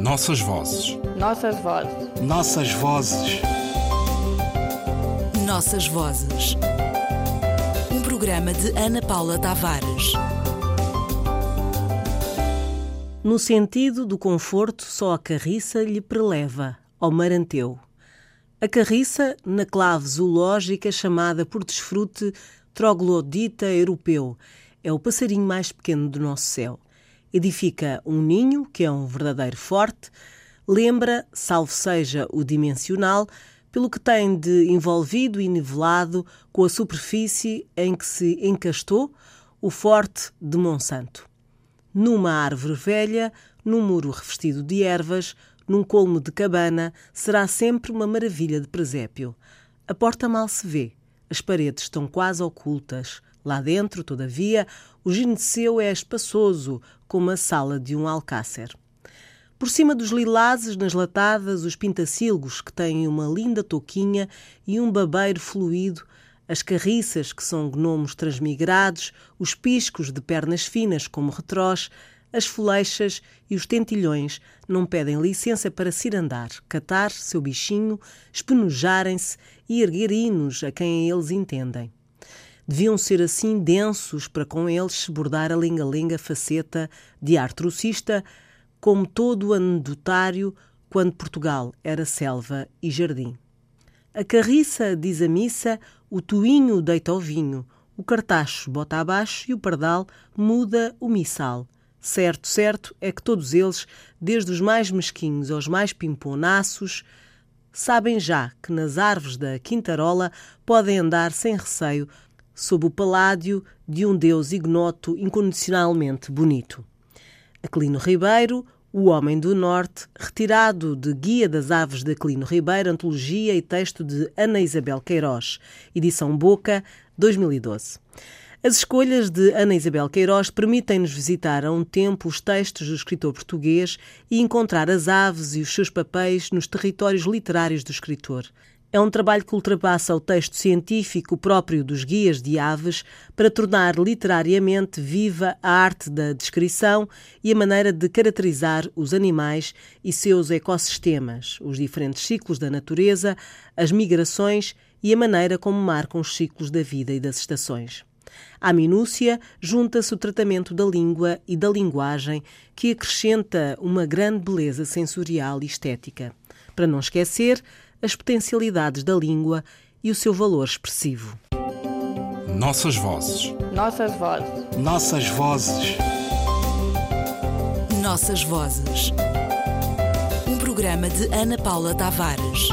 Nossas vozes. Nossas vozes. Nossas vozes. Nossas vozes. Um programa de Ana Paula Tavares. No sentido do conforto, só a carriça lhe preleva, ao maranteu. A carriça, na clave zoológica chamada por desfrute troglodita europeu, é o passarinho mais pequeno do nosso céu. Edifica um ninho, que é um verdadeiro forte, lembra, salvo seja o dimensional, pelo que tem de envolvido e nivelado com a superfície em que se encastou o forte de Monsanto. Numa árvore velha, num muro revestido de ervas, num colmo de cabana, será sempre uma maravilha de presépio. A porta mal se vê, as paredes estão quase ocultas. Lá dentro, todavia, o gineceu é espaçoso, como a sala de um alcácer. Por cima dos lilazes, nas latadas, os pintacilgos, que têm uma linda touquinha e um babeiro fluido, as carriças, que são gnomos transmigrados, os piscos de pernas finas como retrós, as foleixas e os tentilhões não pedem licença para se ir andar, catar seu bichinho, espenujarem-se e erguer hinos a quem eles entendem. Deviam ser assim densos para com eles se bordar a lenga-lenga faceta de artrocista, como todo o anedotário quando Portugal era selva e jardim. A carriça diz a missa, o tuinho deita o vinho, o cartacho bota abaixo e o pardal muda o missal. Certo, certo é que todos eles, desde os mais mesquinhos aos mais pimponaços, sabem já que nas árvores da quintarola podem andar sem receio sob o paládio de um deus ignoto incondicionalmente bonito. Aquilino Ribeiro, o Homem do Norte, retirado de Guia das Aves de Aquilino Ribeiro, antologia e texto de Ana Isabel Queiroz, edição Boca, 2012. As escolhas de Ana Isabel Queiroz permitem-nos visitar a um tempo os textos do escritor português e encontrar as aves e os seus papéis nos territórios literários do escritor. É um trabalho que ultrapassa o texto científico próprio dos guias de aves para tornar literariamente viva a arte da descrição e a maneira de caracterizar os animais e seus ecossistemas, os diferentes ciclos da natureza, as migrações e a maneira como marcam os ciclos da vida e das estações. À minúcia junta-se o tratamento da língua e da linguagem, que acrescenta uma grande beleza sensorial e estética. Para não esquecer as potencialidades da língua e o seu valor expressivo. Nossas vozes. Nossas vozes. Nossas vozes. Nossas vozes. Um programa de Ana Paula Tavares.